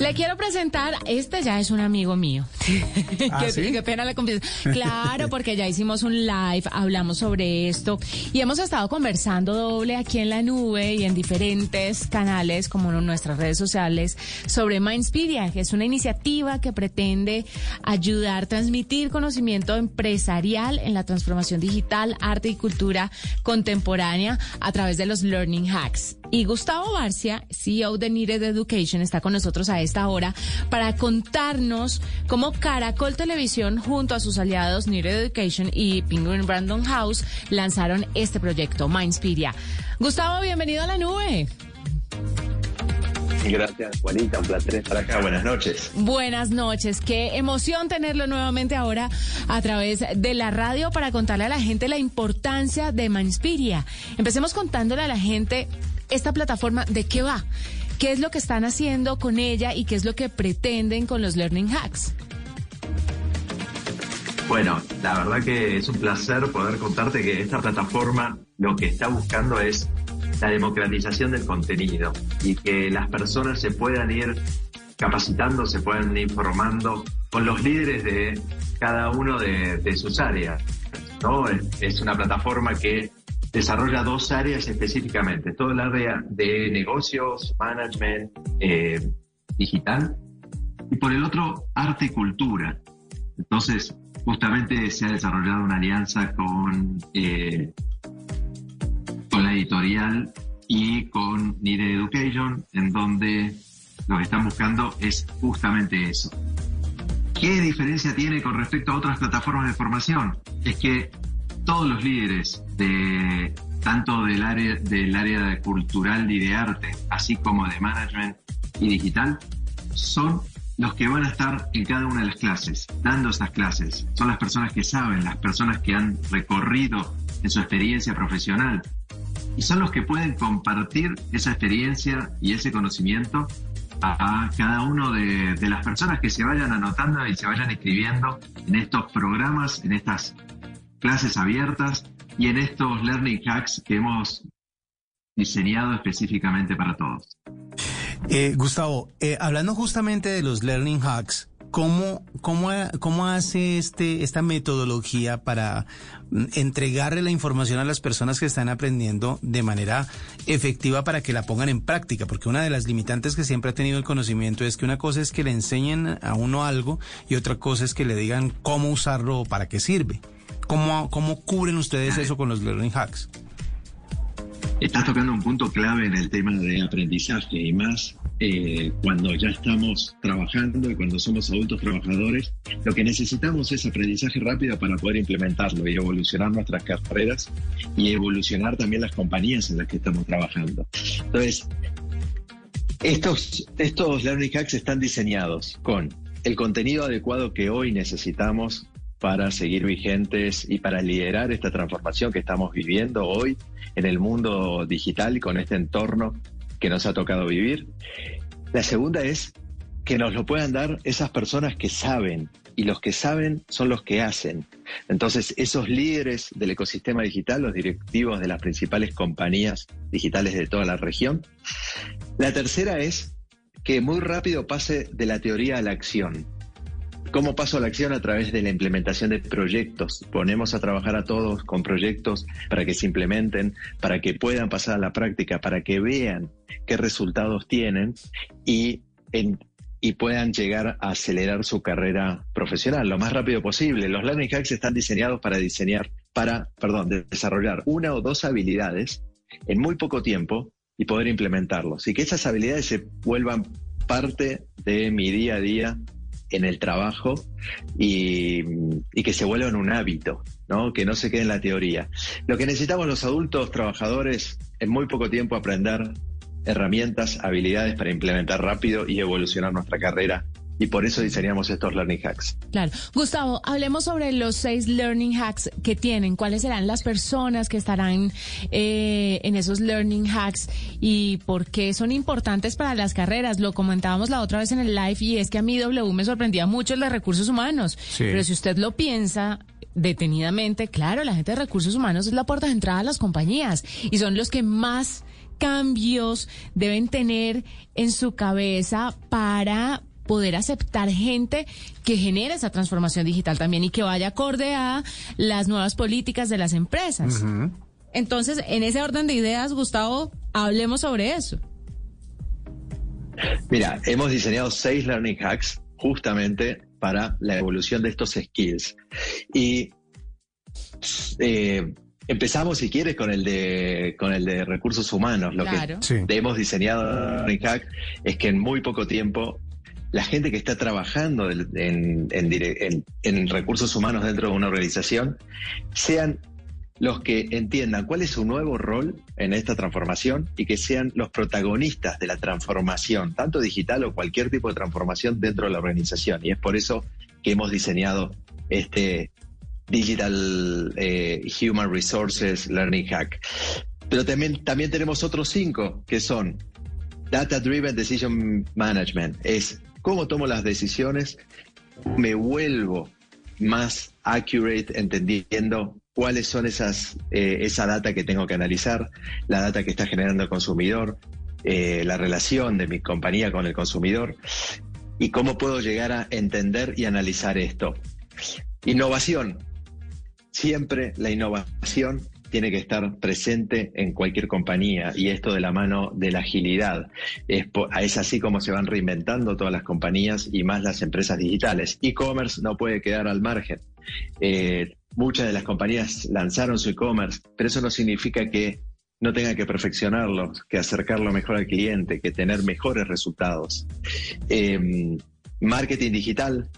Le quiero presentar, este ya es un amigo mío. ¿Ah, qué, sí? qué pena la confianza. Claro, porque ya hicimos un live, hablamos sobre esto y hemos estado conversando doble aquí en la nube y en diferentes canales como en nuestras redes sociales sobre Mindspiria, que es una iniciativa que pretende ayudar, transmitir conocimiento empresarial en la transformación digital, arte y cultura contemporánea a través de los Learning Hacks. Y Gustavo Barcia, CEO de Needed Education, está con nosotros a esta hora para contarnos cómo Caracol Televisión, junto a sus aliados Needed Education y Penguin Brandon House, lanzaron este proyecto, Mindspiria. Gustavo, bienvenido a la nube. Gracias, Juanita. Un placer estar acá. Buenas noches. Buenas noches. Qué emoción tenerlo nuevamente ahora a través de la radio para contarle a la gente la importancia de Mindspiria. Empecemos contándole a la gente esta plataforma de qué va, qué es lo que están haciendo con ella y qué es lo que pretenden con los Learning Hacks. Bueno, la verdad que es un placer poder contarte que esta plataforma lo que está buscando es la democratización del contenido y que las personas se puedan ir capacitando, se puedan ir formando con los líderes de cada uno de, de sus áreas. ¿no? Es, una plataforma que desarrolla dos áreas específicamente, todo el área de negocios, management, eh, digital, y por el otro, arte y cultura. Entonces, justamente se ha desarrollado una alianza con, eh, con la editorial y con Needed Education, en donde lo que están buscando es justamente eso. ¿Qué diferencia tiene con respecto a otras plataformas de formación? Es que todos los líderes de tanto del área del área cultural y de arte, así como de management y digital, son los que van a estar en cada una de las clases, dando esas clases. Son las personas que saben, las personas que han recorrido en su experiencia profesional. Y son los que pueden compartir esa experiencia y ese conocimiento a, cada uno de, de las personas que se vayan anotando y se vayan escribiendo en estos programas, en estas clases abiertas y en estos learning hacks que hemos diseñado específicamente para todos. Eh, Gustavo, eh, hablando justamente de los learning hacks, ¿cómo, cómo, cómo hace este, esta metodología para mm, entregarle la información a las personas que están aprendiendo de manera efectiva para que la pongan en práctica? Porque una de las limitantes que siempre ha tenido el conocimiento es que una cosa es que le enseñen a uno algo y otra cosa es que le digan cómo usarlo o para qué sirve. ¿Cómo, cómo cubren ustedes eso con los learning hacks? Estás tocando un punto clave en el tema de aprendizaje y más eh, cuando ya estamos trabajando y cuando somos adultos trabajadores, lo que necesitamos es aprendizaje rápido para poder implementarlo y evolucionar nuestras carreras y evolucionar también las compañías en las que estamos trabajando. Entonces, estos, estos Learning Hacks están diseñados con el contenido adecuado que hoy necesitamos para seguir vigentes y para liderar esta transformación que estamos viviendo hoy en el mundo digital y con este entorno que nos ha tocado vivir. La segunda es que nos lo puedan dar esas personas que saben y los que saben son los que hacen. Entonces, esos líderes del ecosistema digital, los directivos de las principales compañías digitales de toda la región. La tercera es que muy rápido pase de la teoría a la acción. ¿Cómo paso a la acción? A través de la implementación de proyectos. Ponemos a trabajar a todos con proyectos para que se implementen, para que puedan pasar a la práctica, para que vean qué resultados tienen y, y puedan llegar a acelerar su carrera profesional lo más rápido posible. Los Learning Hacks están diseñados para diseñar, para, perdón, de desarrollar una o dos habilidades en muy poco tiempo y poder implementarlos. Y que esas habilidades se vuelvan parte de mi día a día en el trabajo y, que se vuelvan un hábito, ¿no? que no se quede en la teoría. Lo que necesitamos los adultos trabajadores en muy poco tiempo aprender herramientas, habilidades para implementar rápido y evolucionar nuestra carrera. Y por eso diseñamos estos Learning Hacks. Claro. Gustavo, hablemos sobre los seis Learning Hacks que tienen. ¿Cuáles serán las personas que estarán eh, en esos Learning Hacks y por qué son importantes para las carreras? Lo comentábamos la otra vez en el live y es que a mí W me sorprendía mucho el de recursos humanos. Sí. Pero si usted lo piensa, detenidamente, claro, la gente de recursos humanos es la puerta de entrada a las compañías y son los que más cambios deben tener en su cabeza para poder aceptar gente que genere esa transformación digital también y que vaya acorde a las nuevas políticas de las empresas. Entonces, en ese orden de ideas, Gustavo, hablemos sobre eso. Mira, hemos diseñado seis learning hacks justamente para la evolución de estos skills. Y eh, empezamos, si quieres, con el de con el de recursos humanos. Lo que hemos diseñado en hack es que en muy poco tiempo la gente que está trabajando en, recursos humanos dentro de una organización sean los que entiendan cuál es su nuevo rol en esta transformación y que sean los protagonistas de la transformación, tanto digital o cualquier tipo de transformación dentro de la organización. Y es por eso que hemos diseñado este Digital eh, Human Resources Learning Hack. Pero también, también tenemos otros cinco que son Data Driven Decision Management. Es cómo tomo las decisiones, me vuelvo más accurate entendiendo cuáles son esas eh, esa data que tengo que analizar, la data que está generando el consumidor, eh, la relación de mi compañía con el consumidor y cómo puedo llegar a entender y analizar esto. Innovación. Siempre la innovación tiene que estar presente en cualquier compañía y esto de la mano de la agilidad. Es, así como se van reinventando todas las compañías y más las empresas digitales. E-commerce no puede quedar al margen. Eh, muchas de las compañías lanzaron su e-commerce, pero eso no significa que no tenga que perfeccionarlo, que acercarlo mejor al cliente, que tener mejores resultados. Em, marketing digital,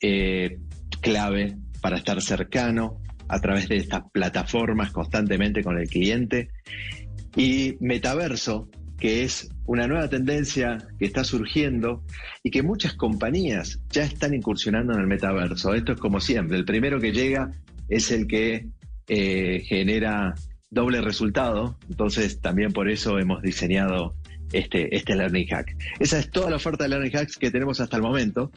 eh, clave para estar cercano, a través de estas plataformas constantemente con el cliente. Y metaverso, que es una nueva tendencia que está surgiendo y que muchas compañías ya están incursionando en el metaverso. Esto es como siempre, el primero que llega es el que eh, genera doble resultado, entonces también por eso hemos diseñado este, este Learning Hack. Esa es toda la oferta de Learning Hacks que tenemos hasta el momento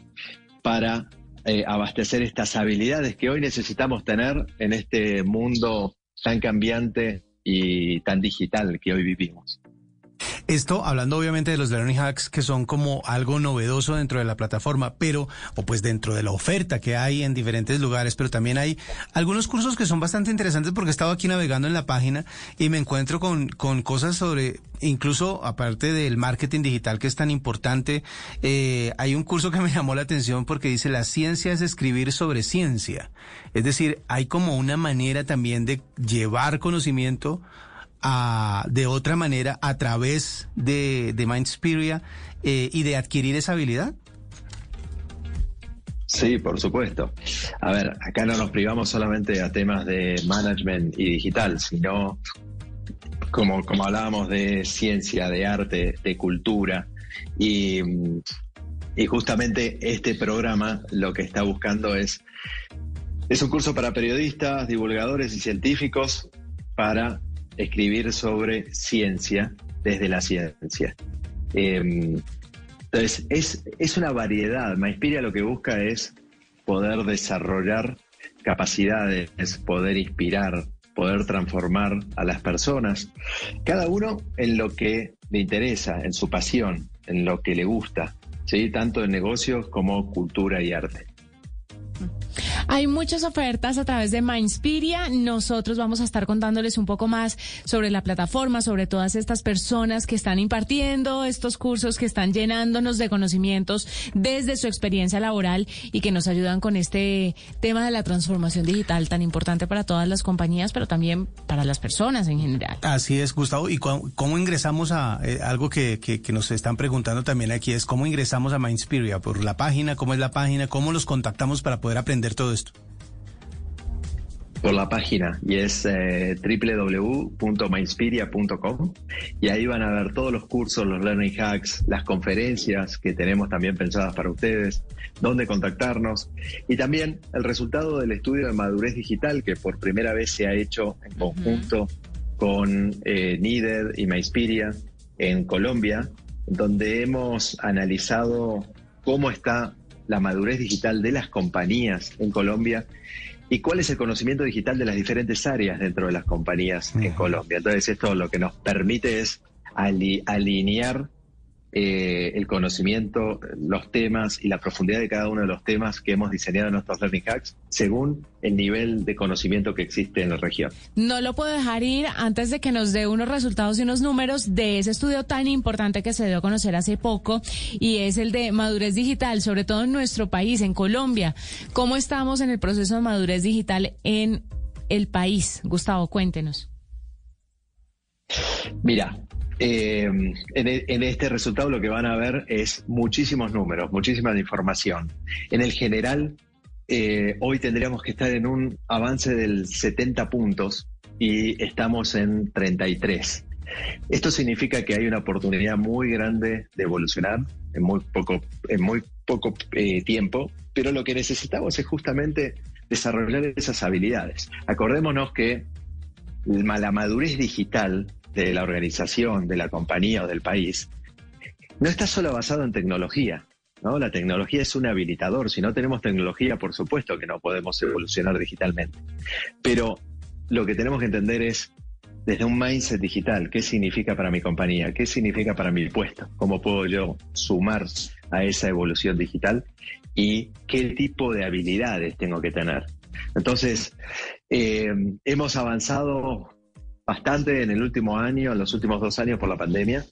para eh, abastecer estas habilidades que hoy necesitamos tener en este mundo tan cambiante y tan digital que hoy vivimos. Esto hablando obviamente de los learning hacks que son como algo novedoso dentro de la plataforma, pero, o pues dentro de la oferta que hay en diferentes lugares, pero también hay algunos cursos que son bastante interesantes porque he estado aquí navegando en la página y me encuentro con, con cosas sobre, incluso aparte del marketing digital que es tan importante, eh, hay un curso que me llamó la atención porque dice la ciencia es escribir sobre ciencia. Es decir, hay como una manera también de llevar conocimiento de otra manera a través de, de Mindspiria eh, y de adquirir esa habilidad? Sí, por supuesto. A ver, acá no nos privamos solamente a temas de management y digital, sino como, como hablábamos de ciencia, de arte, de cultura. Y, y justamente este programa lo que está buscando es, es un curso para periodistas, divulgadores y científicos para escribir sobre ciencia desde la ciencia. Em, entonces, es, es una variedad. Inspira lo que busca es poder desarrollar capacidades, poder inspirar, poder transformar a las personas, cada uno en lo que le interesa, en su pasión, en lo que le gusta, ¿sí? tanto en negocios como cultura y arte. Hay muchas ofertas a través de Mindspiria. Nosotros vamos a estar contándoles un poco más sobre la plataforma, sobre todas estas personas que están impartiendo estos cursos, que están llenándonos de conocimientos desde su experiencia laboral y que nos ayudan con este tema de la transformación digital tan importante para todas las compañías, pero también para las personas en general. Así es, Gustavo. ¿Y cómo, ingresamos a eh, algo que, que, que, nos están preguntando también aquí? Es cómo ingresamos a Mindspiria, por la página, cómo es la página, cómo los contactamos para poder aprender todo esto. Por la página y es eh, www.mindspiria.com y ahí van a ver todos los cursos, los learning hacks, las conferencias que tenemos también pensadas para ustedes, dónde contactarnos y también el resultado del estudio de madurez digital que por primera vez se ha hecho en conjunto con eh, NIDED y Mindspiria en Colombia, donde hemos analizado cómo está la madurez digital de las compañías en Colombia y cuál es el conocimiento digital de las diferentes áreas dentro de las compañías en Colombia. Entonces esto lo que nos permite es alinear eh, el conocimiento, los temas y la profundidad de cada uno de los temas que hemos diseñado en nuestros Learning Hacks según el nivel de conocimiento que existe en la región. No lo puedo dejar ir antes de que nos dé unos resultados y unos números de ese estudio tan importante que se dio a conocer hace poco y es el de madurez digital, sobre todo en nuestro país, en Colombia. ¿Cómo estamos en el proceso de madurez digital en el país? Gustavo, cuéntenos. Mira, eh, e, en, este resultado lo que van a ver es muchísimos números, muchísima información. En el general, eh, hoy tendríamos que estar en un avance del 70 puntos y estamos en 33. Esto significa que hay una oportunidad muy grande de evolucionar en muy poco, en muy poco eh, tiempo, pero lo que necesitamos es justamente desarrollar esas habilidades. Acordémonos que la madurez digital de la organización, de la compañía o del país, no está solo basado en tecnología. ¿no? La tecnología es un habilitador. Si no tenemos tecnología, por supuesto que no podemos evolucionar digitalmente. Pero lo que tenemos que entender es, desde un mindset digital, qué significa para mi compañía, qué significa para mi puesto, cómo puedo yo sumar a esa evolución digital y qué tipo de habilidades tengo que tener. Entonces, eh, hemos avanzado bastante en el último año, en los últimos dos años por la pandemia,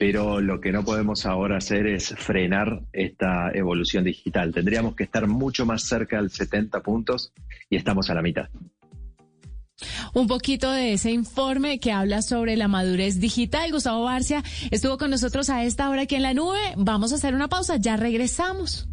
pero lo que no podemos ahora hacer es frenar esta evolución digital. Tendríamos que estar mucho más cerca del 70 puntos y estamos a la mitad. Un poquito de ese informe que habla sobre la madurez digital. Gustavo Barcia estuvo con nosotros a esta hora aquí en la nube. Vamos a hacer una pausa, ya regresamos.